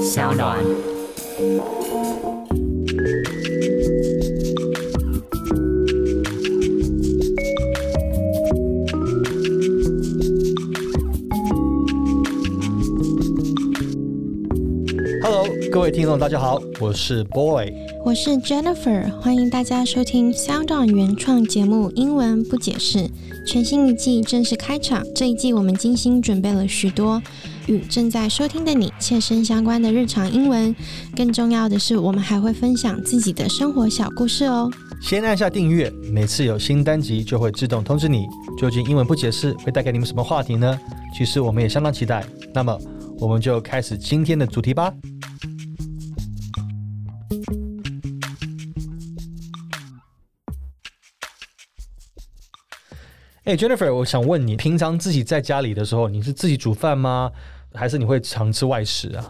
小暖。Hello，各位听众，大家好，我是 Boy。我是 Jennifer，欢迎大家收听 Sound On 原创节目《英文不解释》，全新一季正式开场。这一季我们精心准备了许多与正在收听的你切身相关的日常英文，更重要的是，我们还会分享自己的生活小故事哦。先按下订阅，每次有新单集就会自动通知你。究竟英文不解释会带给你们什么话题呢？其实我们也相当期待。那么，我们就开始今天的主题吧。哎，Jennifer，我想问你，平常自己在家里的时候，你是自己煮饭吗？还是你会常吃外食啊？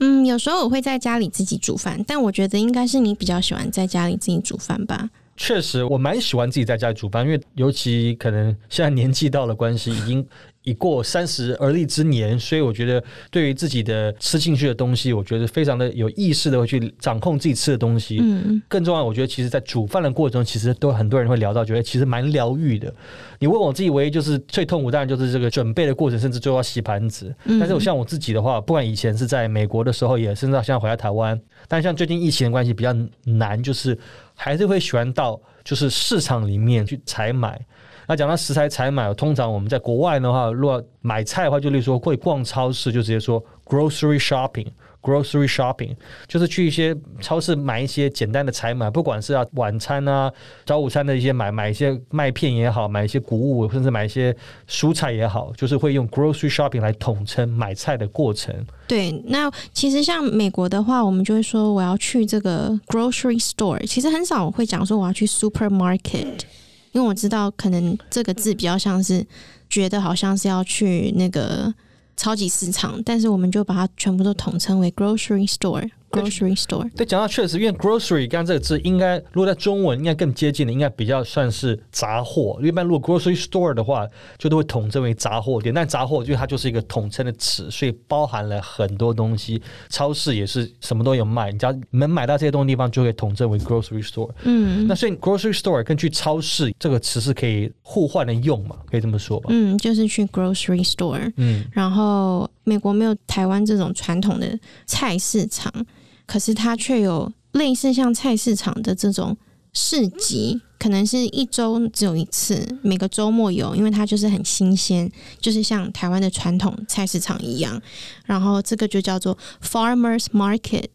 嗯，有时候我会在家里自己煮饭，但我觉得应该是你比较喜欢在家里自己煮饭吧。确实，我蛮喜欢自己在家里煮饭，因为尤其可能现在年纪到了关系，已经。已过三十而立之年，所以我觉得对于自己的吃进去的东西，我觉得非常的有意识的会去掌控自己吃的东西。嗯，更重要，我觉得其实，在煮饭的过程中，其实都很多人会聊到，觉得其实蛮疗愈的。你问我自己，唯一就是最痛苦，当然就是这个准备的过程，甚至最后要洗盘子。但是我像我自己的话，不管以前是在美国的时候，也甚至现在回来台湾，但像最近疫情的关系比较难，就是还是会喜欢到就是市场里面去采买。那讲到食材采买，通常我们在国外的话，如果买菜的话，就例如说会逛超市，就直接说 grocery shopping。grocery shopping 就是去一些超市买一些简单的采买，不管是要晚餐啊、早午餐的一些买买一些麦片也好，买一些谷物，甚至买一些蔬菜也好，就是会用 grocery shopping 来统称买菜的过程。对，那其实像美国的话，我们就会说我要去这个 grocery store，其实很少会讲说我要去 supermarket。因为我知道，可能这个字比较像是觉得好像是要去那个超级市场，但是我们就把它全部都统称为 grocery store。Grocery store 对，讲到确实，因为 grocery 刚刚这个字应该，如果在中文应该更接近的，应该比较算是杂货。一般如果 grocery store 的话，就都会统称为杂货店。但杂货因为它就是一个统称的词，所以包含了很多东西。超市也是什么都有卖，你只要能买到这些东西地方，就可以统称为 grocery store。嗯，那所以 grocery store 跟去超市这个词是可以互换的用嘛？可以这么说吧？嗯，就是去 grocery store。嗯，然后美国没有台湾这种传统的菜市场。可是它却有类似像菜市场的这种市集，可能是一周只有一次，每个周末有，因为它就是很新鲜，就是像台湾的传统菜市场一样。然后这个就叫做 farmers market。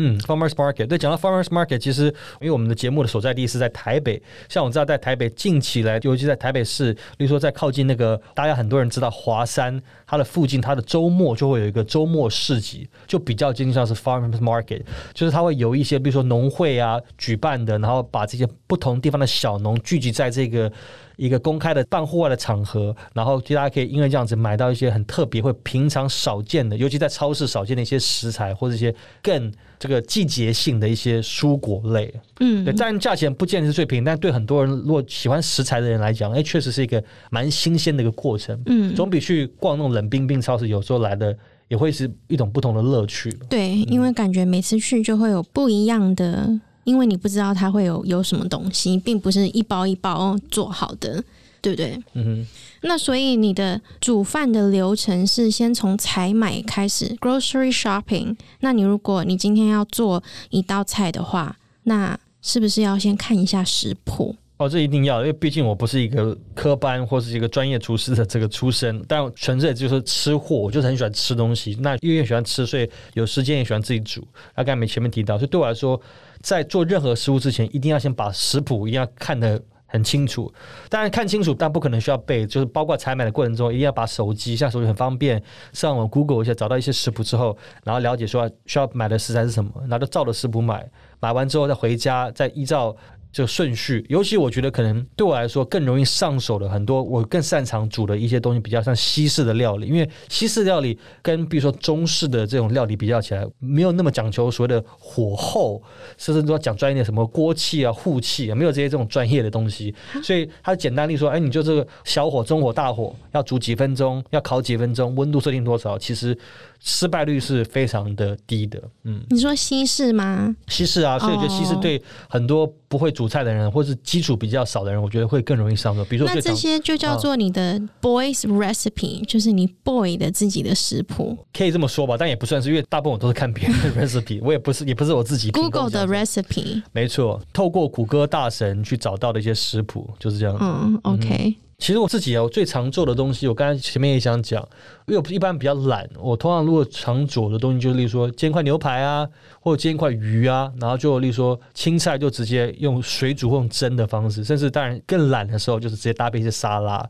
嗯，farmers market。对，讲到 farmers market，其实因为我们的节目的所在地是在台北，像我知道在台北近期来，尤其在台北市，比如说在靠近那个大家很多人知道华山，它的附近，它的周末就会有一个周末市集，就比较接近像是 farmers market，就是它会有一些比如说农会啊举办的，然后把这些不同地方的小农聚集在这个。一个公开的办户外的场合，然后大家可以因为这样子买到一些很特别或平常少见的，尤其在超市少见的一些食材，或者一些更这个季节性的一些蔬果类。嗯，对，但价钱不见得是最便宜，但对很多人如果喜欢食材的人来讲，哎，确实是一个蛮新鲜的一个过程。嗯，总比去逛那种冷冰冰超市有时候来的也会是一种不同的乐趣。对，因为感觉每次去就会有不一样的。因为你不知道它会有有什么东西，并不是一包一包做好的，对不对？嗯哼。那所以你的煮饭的流程是先从采买开始，grocery shopping。那你如果你今天要做一道菜的话，那是不是要先看一下食谱？哦，这一定要，因为毕竟我不是一个科班或是一个专业厨师的这个出身，但纯粹就是吃货，我就是很喜欢吃东西。那因为喜欢吃，所以有时间也喜欢自己煮。那刚才没前面提到，所以对我来说，在做任何食物之前，一定要先把食谱一定要看得很清楚。当然看清楚，但不可能需要背，就是包括采买的过程中，一定要把手机，像手机很方便，上网 Google 一下，找到一些食谱之后，然后了解说需要买的食材是什么，然后照着食谱买。买完之后再回家，再依照这个顺序，尤其我觉得可能对我来说更容易上手的很多，我更擅长煮的一些东西，比较像西式的料理。因为西式料理跟比如说中式的这种料理比较起来，没有那么讲求所谓的火候，甚至都讲专业的什么锅气啊、护气啊，没有这些这种专业的东西。所以它简单例说，哎，你就这个小火、中火、大火要煮几分钟，要烤几分钟，温度设定多少，其实。失败率是非常的低的，嗯，你说西式吗？西式啊，所以我觉得西式对很多不会煮菜的人，或是基础比较少的人，我觉得会更容易上手。比如说，那这些就叫做你的 boys recipe，就是你 boy 的自己的食谱，可以这么说吧，但也不算是，因为大部分我都是看别人的 recipe，我也不是，也不是我自己 Google 的 recipe，没错，透过谷歌大神去找到的一些食谱，就是这样。嗯，OK。其实我自己啊，我最常做的东西，我刚才前面也想讲，因为我一般比较懒，我通常如果常煮的东西，就例如说煎块牛排啊，或者煎块鱼啊，然后就例如说青菜就直接用水煮或用蒸的方式，甚至当然更懒的时候，就是直接搭配一些沙拉，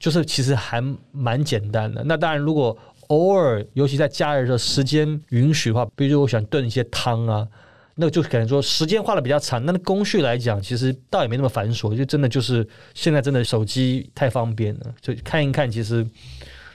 就是其实还蛮简单的。那当然，如果偶尔，尤其在假日的时间允许的话，比如我喜欢炖一些汤啊。那就可能说时间花的比较长，那工序来讲，其实倒也没那么繁琐，就真的就是现在真的手机太方便了，就看一看，其实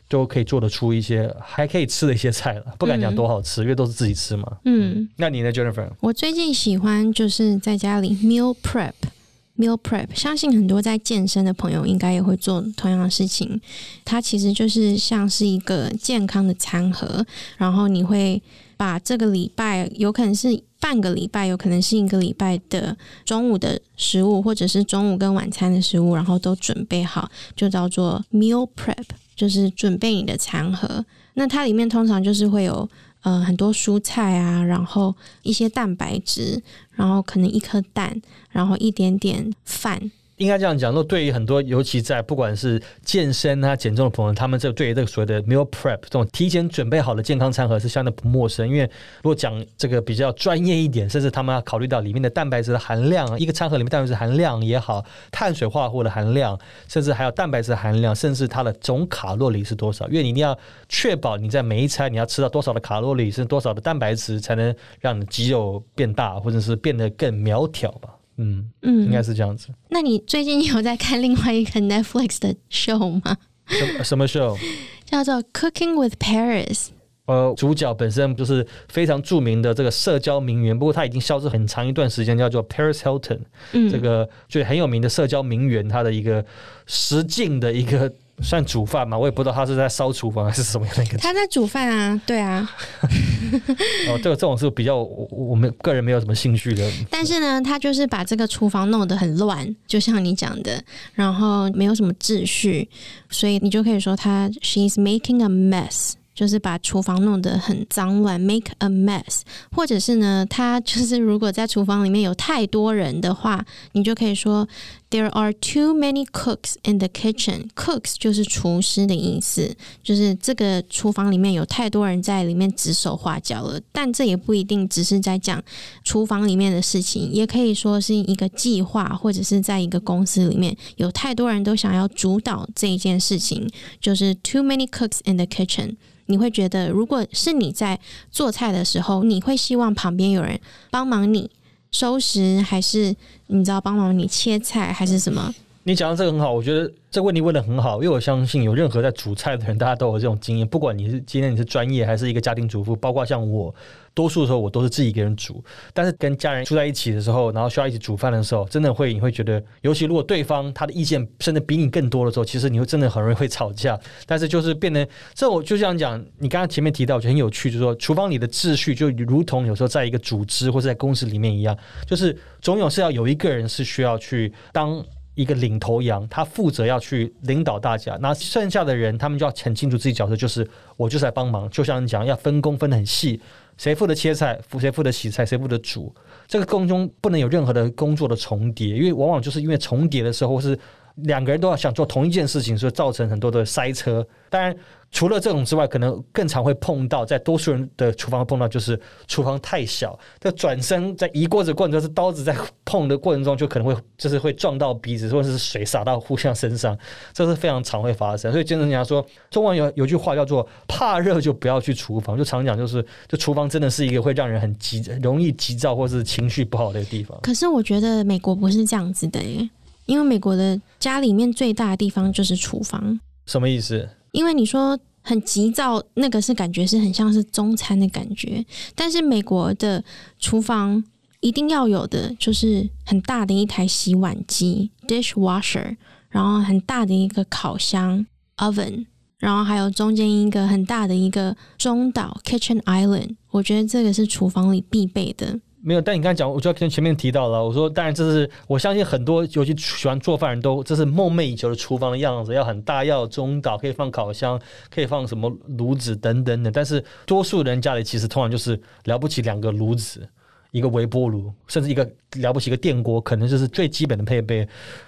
都可以做得出一些还可以吃的一些菜了。不敢讲多好吃，因为都是自己吃嘛。嗯，那你呢，Jennifer？我最近喜欢就是在家里 meal prep，meal prep，相信很多在健身的朋友应该也会做同样的事情。它其实就是像是一个健康的餐盒，然后你会把这个礼拜有可能是。半个礼拜有可能是一个礼拜的中午的食物，或者是中午跟晚餐的食物，然后都准备好，就叫做 meal prep，就是准备你的餐盒。那它里面通常就是会有呃很多蔬菜啊，然后一些蛋白质，然后可能一颗蛋，然后一点点饭。应该这样讲，说对于很多，尤其在不管是健身啊、减重的朋友，他们这对于这个所谓的 meal prep 这种提前准备好的健康餐盒是相对不陌生。因为如果讲这个比较专业一点，甚至他们要考虑到里面的蛋白质的含量，一个餐盒里面蛋白质含量也好，碳水化合物的含量，甚至还有蛋白质含量，甚至它的总卡路里是多少？因为你一定要确保你在每一餐你要吃到多少的卡路里，是多少的蛋白质，才能让你肌肉变大，或者是变得更苗条吧。嗯嗯，应该是这样子。那你最近有在看另外一个 Netflix 的 show 吗？什什么 show？叫做 Cooking with Paris。呃，主角本身就是非常著名的这个社交名媛，不过他已经消失很长一段时间，叫做 Paris Hilton。嗯，这个就很有名的社交名媛，他的一个实境的一个。算煮饭嘛？我也不知道他是在烧厨房还是什么样的一个。他在煮饭啊，对啊。哦，这个这种是比较我我们个人没有什么兴趣的。但是呢，他就是把这个厨房弄得很乱，就像你讲的，然后没有什么秩序，所以你就可以说他 she's making a mess。就是把厨房弄得很脏乱，make a mess，或者是呢，他就是如果在厨房里面有太多人的话，你就可以说 there are too many cooks in the kitchen。cooks 就是厨师的意思，就是这个厨房里面有太多人在里面指手画脚了。但这也不一定只是在讲厨房里面的事情，也可以说是一个计划，或者是在一个公司里面有太多人都想要主导这一件事情，就是 too many cooks in the kitchen。你会觉得，如果是你在做菜的时候，你会希望旁边有人帮忙你收拾，还是你知道帮忙你切菜，还是什么？你讲的这个很好，我觉得这个问题问的很好，因为我相信有任何在煮菜的人，大家都有这种经验。不管你是今天你是专业，还是一个家庭主妇，包括像我，多数的时候我都是自己一个人煮。但是跟家人住在一起的时候，然后需要一起煮饭的时候，真的会你会觉得，尤其如果对方他的意见甚至比你更多的时候，其实你会真的很容易会吵架。但是就是变得，这我就这样讲，你刚刚前面提到，我觉得很有趣，就是说厨房里的秩序就如同有时候在一个组织或者在公司里面一样，就是总有是要有一个人是需要去当。一个领头羊，他负责要去领导大家，那剩下的人他们就要很清楚自己角色，就是我就是来帮忙。就像你讲，要分工分得很细，谁负责切菜，谁负责洗菜，谁负责煮。这个工中不能有任何的工作的重叠，因为往往就是因为重叠的时候，是两个人都要想做同一件事情，所以造成很多的塞车。当然。除了这种之外，可能更常会碰到，在多数人的厨房碰到，就是厨房太小，在转身在移锅子过程中，是刀子在碰的过程中，就可能会就是会撞到鼻子，或者是水洒到互相身上，这是非常常会发生。所以，经常人家说，中文有有句话叫做“怕热就不要去厨房”，就常讲就是，就厨房真的是一个会让人很急、容易急躁或是情绪不好的地方。可是，我觉得美国不是这样子的耶，因为美国的家里面最大的地方就是厨房。什么意思？因为你说很急躁，那个是感觉是很像是中餐的感觉，但是美国的厨房一定要有的就是很大的一台洗碗机 （dishwasher），然后很大的一个烤箱 （oven），然后还有中间一个很大的一个中岛 （kitchen island）。我觉得这个是厨房里必备的。没有，但你刚才讲，我就跟前面提到了。我说，当然这是我相信很多尤其喜欢做饭人都这是梦寐以求的厨房的样子，要很大，要中岛，可以放烤箱，可以放什么炉子等等的。但是多数人家里其实通常就是了不起两个炉子。一个微波炉，甚至一个了不起一个电锅，可能就是最基本的配备。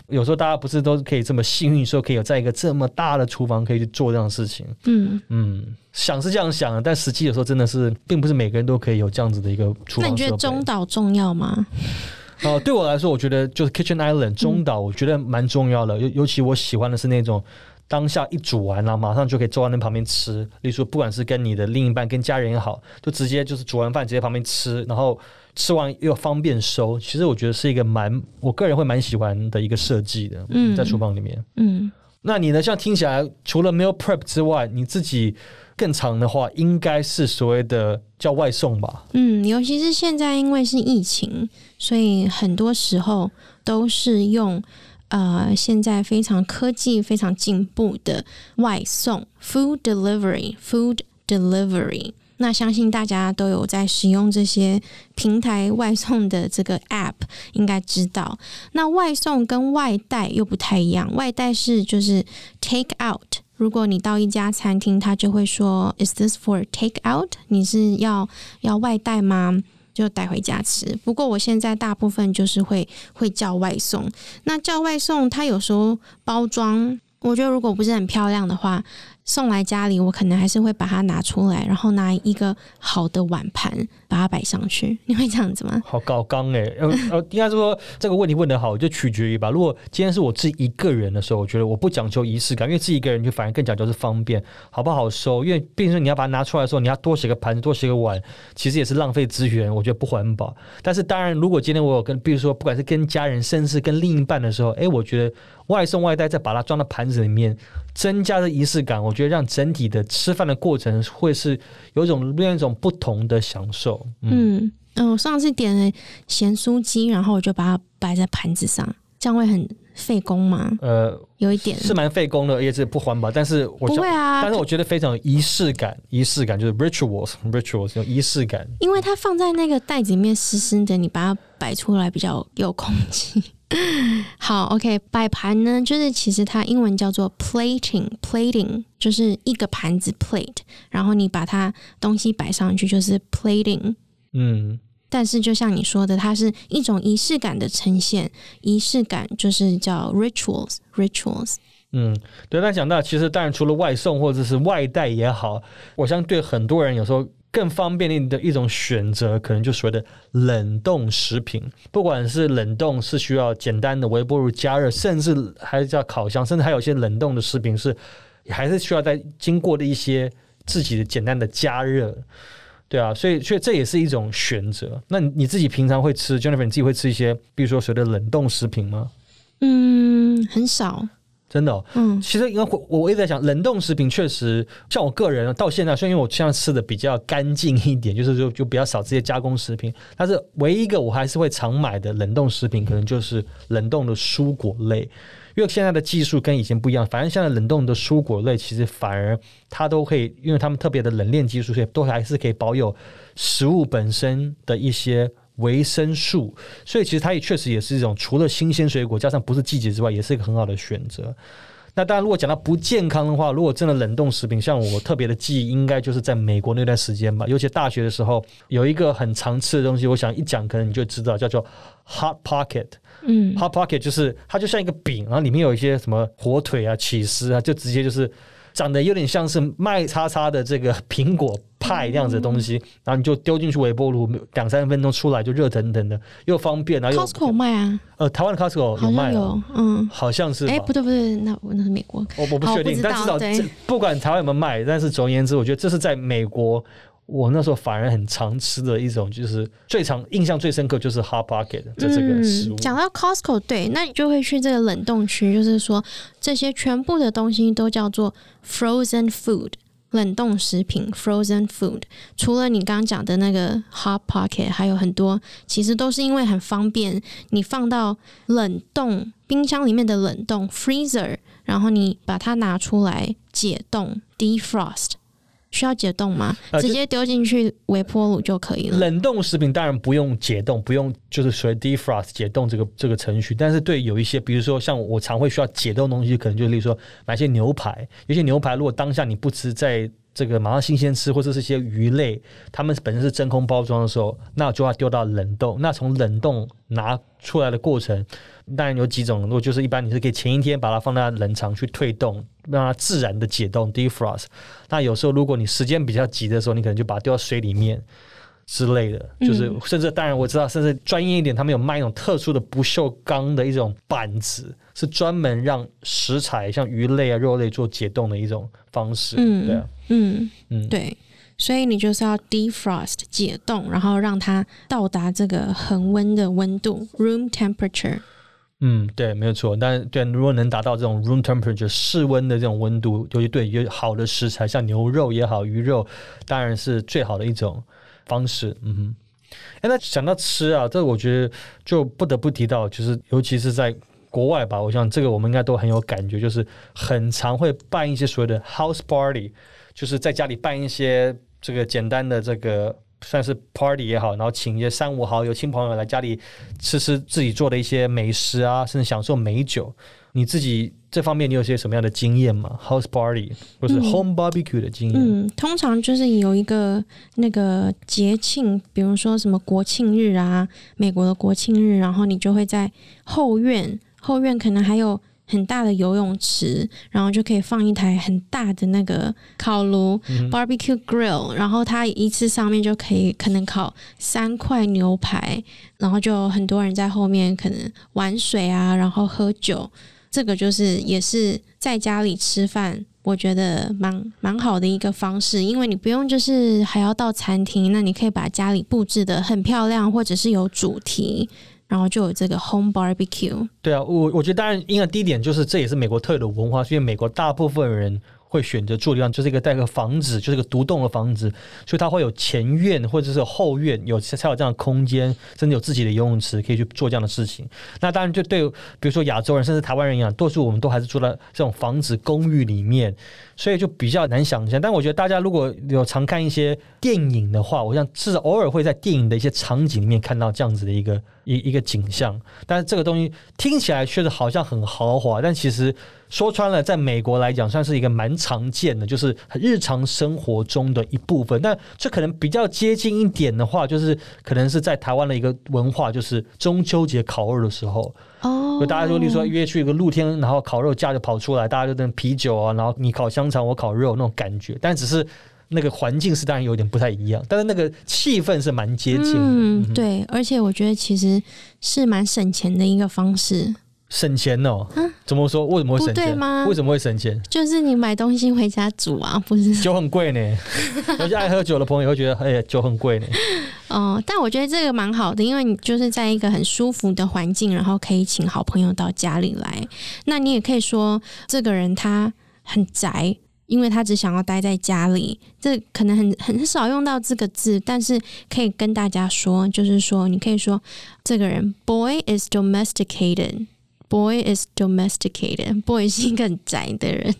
有时候大家不是都可以这么幸运，说可以有在一个这么大的厨房可以去做这样的事情。嗯嗯，想是这样想，但实际有时候真的是，并不是每个人都可以有这样子的一个厨房。那你觉得中岛重要吗？哦，对我来说，我觉得就是 Kitchen Island 中岛，我觉得蛮重要的。尤尤其我喜欢的是那种当下一煮完了，马上就可以坐在那旁边吃。例如说，不管是跟你的另一半、跟家人也好，就直接就是煮完饭直接旁边吃，然后。吃完又方便收，其实我觉得是一个蛮，我个人会蛮喜欢的一个设计的，嗯在厨房里面。嗯，那你呢？像听起来，除了 meal prep 之外，你自己更长的话，应该是所谓的叫外送吧？嗯，尤其是现在因为是疫情，所以很多时候都是用呃现在非常科技非常进步的外送 food delivery，food delivery。那相信大家都有在使用这些平台外送的这个 App，应该知道。那外送跟外带又不太一样，外带是就是 take out。如果你到一家餐厅，他就会说 Is this for take out？你是要要外带吗？就带回家吃。不过我现在大部分就是会会叫外送。那叫外送，它有时候包装，我觉得如果不是很漂亮的话。送来家里，我可能还是会把它拿出来，然后拿一个好的碗盘把它摆上去。你会这样子吗？好高刚哎，呃 呃，应该是说这个问题问得好，就取决于吧。如果今天是我自己一个人的时候，我觉得我不讲究仪式感，因为自己一个人就反而更讲究是方便，好不好收？因为毕竟你要把它拿出来的时候，你要多洗个盘子，多洗个碗，其实也是浪费资源，我觉得不环保。但是当然，如果今天我有跟，比如说不管是跟家人，甚至跟另一半的时候，哎，我觉得外送外带再把它装到盘子里面。增加的仪式感，我觉得让整体的吃饭的过程会是有一种另一种不同的享受。嗯嗯，我上次点了咸酥鸡，然后我就把它摆在盘子上，这样会很费工吗？呃，有一点是蛮费工的，也是不环保。但是我不会啊，但是我觉得非常有仪式感，仪式感就是 rituals，rituals 有仪式感，因为它放在那个袋子里面湿湿的，你把它摆出来比较有空气。好，OK，摆盘呢，就是其实它英文叫做 plating，plating 就是一个盘子 plate，然后你把它东西摆上去就是 plating。嗯，但是就像你说的，它是一种仪式感的呈现，仪式感就是叫 rituals，rituals。嗯，对，但讲到其实当然除了外送或者是外带也好，我相对很多人有时候。更方便的一种选择，可能就所谓的冷冻食品。不管是冷冻是需要简单的微波炉加热，甚至还是叫烤箱，甚至还有些冷冻的食品是还是需要在经过的一些自己的简单的加热。对啊，所以所以这也是一种选择。那你自己平常会吃，Jennifer，你自己会吃一些，比如说所谓的冷冻食品吗？嗯，很少。真的，嗯，其实因为我我一直在想，冷冻食品确实像我个人到现在，虽然因为我现在吃的比较干净一点，就是就就比较少这些加工食品，但是唯一一个我还是会常买的冷冻食品，可能就是冷冻的蔬果类，因为现在的技术跟以前不一样，反正现在冷冻的蔬果类其实反而它都可以，因为他们特别的冷链技术，所以都还是可以保有食物本身的一些。维生素，所以其实它也确实也是一种除了新鲜水果加上不是季节之外，也是一个很好的选择。那当然，如果讲到不健康的话，如果真的冷冻食品，像我特别的记忆，应该就是在美国那段时间吧。尤其大学的时候，有一个很常吃的东西，我想一讲可能你就知道，叫做 Hot Pocket。嗯，Hot Pocket 就是它就像一个饼，然后里面有一些什么火腿啊、起司啊，就直接就是。长得有点像是麦叉叉的这个苹果派这样子的东西，然后你就丢进去微波炉，两三分钟出来就热腾腾的，又方便。然后 Costco 卖啊，呃，台湾的 Costco 有卖有，嗯，好像是。哎，不对不对，那那是美国，我我不确定，但至少不管台湾有没有卖，但是总而言之，我觉得这是在美国。我那时候反而很常吃的一种，就是最常印象最深刻就是 hot pocket 的这个食物。讲到 Costco，对，那你就会去这个冷冻区，就是说这些全部的东西都叫做 frozen food，冷冻食品 frozen food。除了你刚刚讲的那个 hot pocket，还有很多其实都是因为很方便，你放到冷冻冰箱里面的冷冻 freezer，然后你把它拿出来解冻 defrost。需要解冻吗？直接丢进去微波炉就可以了。冷冻食品当然不用解冻，不用就是属于 defrost 解冻这个这个程序。但是对有一些，比如说像我常会需要解冻东西，可能就例如说买些牛排，有些牛排如果当下你不吃，在这个马上新鲜吃，或者是一些鱼类，它们本身是真空包装的时候，那就要丢到冷冻。那从冷冻拿出来的过程。当然有几种，如果就是一般你是可以前一天把它放在冷藏去退冻，让它自然的解冻 defrost。那有时候如果你时间比较急的时候，你可能就把它丢到水里面之类的，就是甚至当然我知道，甚至专业一点，他们有卖一种特殊的不锈钢的一种板子，是专门让食材像鱼类啊、肉类做解冻的一种方式。嗯，对，嗯嗯，对，所以你就是要 defrost 解冻，然后让它到达这个恒温的温度 room temperature。嗯，对，没有错。但对，如果能达到这种 room temperature 室温的这种温度，尤其对有好的食材，像牛肉也好，鱼肉，当然是最好的一种方式。嗯哼。哎，那讲到吃啊，这我觉得就不得不提到，就是尤其是在国外吧，我想这个我们应该都很有感觉，就是很常会办一些所谓的 house party，就是在家里办一些这个简单的这个。算是 party 也好，然后请一些三五好友、亲朋友来家里吃吃自己做的一些美食啊，甚至享受美酒。你自己这方面你有些什么样的经验吗？House party 或是 home barbecue 的经验？嗯，通常就是有一个那个节庆，比如说什么国庆日啊，美国的国庆日，然后你就会在后院，后院可能还有。很大的游泳池，然后就可以放一台很大的那个烤炉 （barbecue grill），然后它一次上面就可以可能烤三块牛排，然后就很多人在后面可能玩水啊，然后喝酒。这个就是也是在家里吃饭，我觉得蛮蛮好的一个方式，因为你不用就是还要到餐厅，那你可以把家里布置的很漂亮，或者是有主题。然后就有这个 home barbecue。对啊，我我觉得当然，因为第一点就是这也是美国特有的文化，所以美国大部分人。会选择住的地方就是一个带个房子，就是一个独栋的房子，所以它会有前院或者是后院，有才有这样的空间，甚至有自己的游泳池可以去做这样的事情。那当然就对，比如说亚洲人甚至台湾人一样，多数我们都还是住在这种房子公寓里面，所以就比较难想象。但我觉得大家如果有常看一些电影的话，我想是偶尔会在电影的一些场景里面看到这样子的一个一一个景象。但是这个东西听起来确实好像很豪华，但其实。说穿了，在美国来讲，算是一个蛮常见的，就是日常生活中的一部分。但这可能比较接近一点的话，就是可能是在台湾的一个文化，就是中秋节烤肉的时候，哦，大家就例如说约去一个露天，然后烤肉架就跑出来，大家就等啤酒啊，然后你烤香肠，我烤肉那种感觉。但只是那个环境是当然有点不太一样，但是那个气氛是蛮接近。嗯，对，而且我觉得其实是蛮省钱的一个方式。省钱哦？怎么说？为什么会省钱吗？为什么会省钱？就是你买东西回家煮啊，不是？酒很贵呢，有些爱喝酒的朋友会觉得，哎，酒很贵呢。哦，但我觉得这个蛮好的，因为你就是在一个很舒服的环境，然后可以请好朋友到家里来。那你也可以说，这个人他很宅，因为他只想要待在家里。这可能很很少用到这个字，但是可以跟大家说，就是说，你可以说，这个人 boy is domesticated。Boy is domesticated. Boy 是一个很宅的人，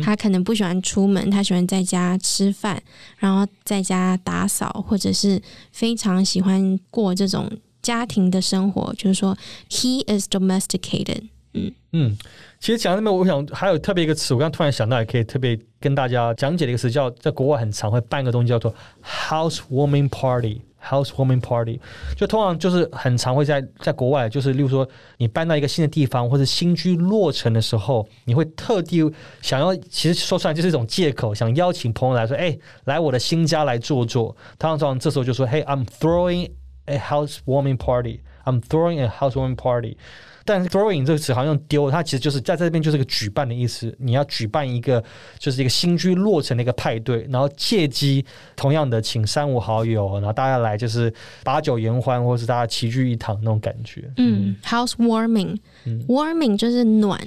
他可能不喜欢出门，他喜欢在家吃饭，然后在家打扫，或者是非常喜欢过这种家庭的生活。就是说，he is domesticated. 嗯嗯，其实讲那么，我想还有特别一个词，我刚突然想到，也可以特别跟大家讲解的一个词，叫在国外很常会办一个东西，叫做 housewarming party。Housewarming party 就通常就是很常会在在国外，就是例如说你搬到一个新的地方或者新居落成的时候，你会特地想要，其实说出来就是一种借口，想邀请朋友来说，哎，来我的新家来坐坐。通常这时候就说，，Hey, I'm throwing a housewarming party，I'm throwing a housewarming party。但 throwing 这个词好像丢，它其实就是在这边就是个举办的意思。你要举办一个就是一个新居落成的一个派对，然后借机同样的请三五好友，然后大家来就是把酒言欢，或是大家齐聚一堂那种感觉。嗯，house warming，warming 就是暖，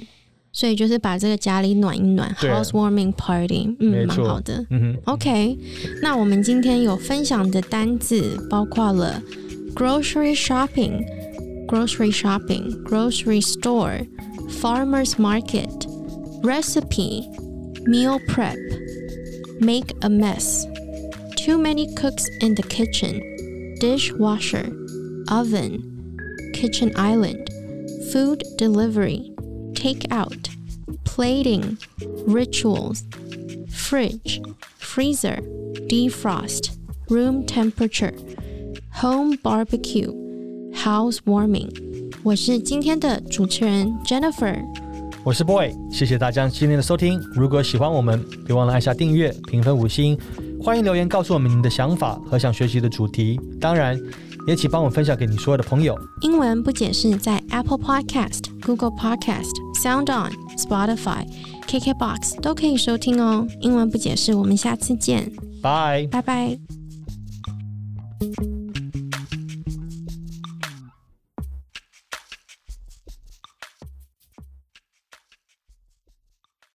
所以就是把这个家里暖一暖。house warming party，嗯，蛮好的。嗯哼，OK，那我们今天有分享的单字包括了 grocery shopping。Grocery shopping, grocery store, farmer's market, recipe, meal prep, make a mess, too many cooks in the kitchen, dishwasher, oven, kitchen island, food delivery, take out, plating, rituals, fridge, freezer, defrost, room temperature, home barbecue Housewarming，我是今天的主持人 Jennifer，我是 Boy，谢谢大家今天的收听。如果喜欢我们，别忘了按下订阅、评分五星，欢迎留言告诉我们你的想法和想学习的主题。当然，也请帮我分享给你所有的朋友。英文不解释在 Apple Podcast、Google Podcast、Sound On、Spotify、KKBox 都可以收听哦。英文不解释，我们下次见，拜拜拜。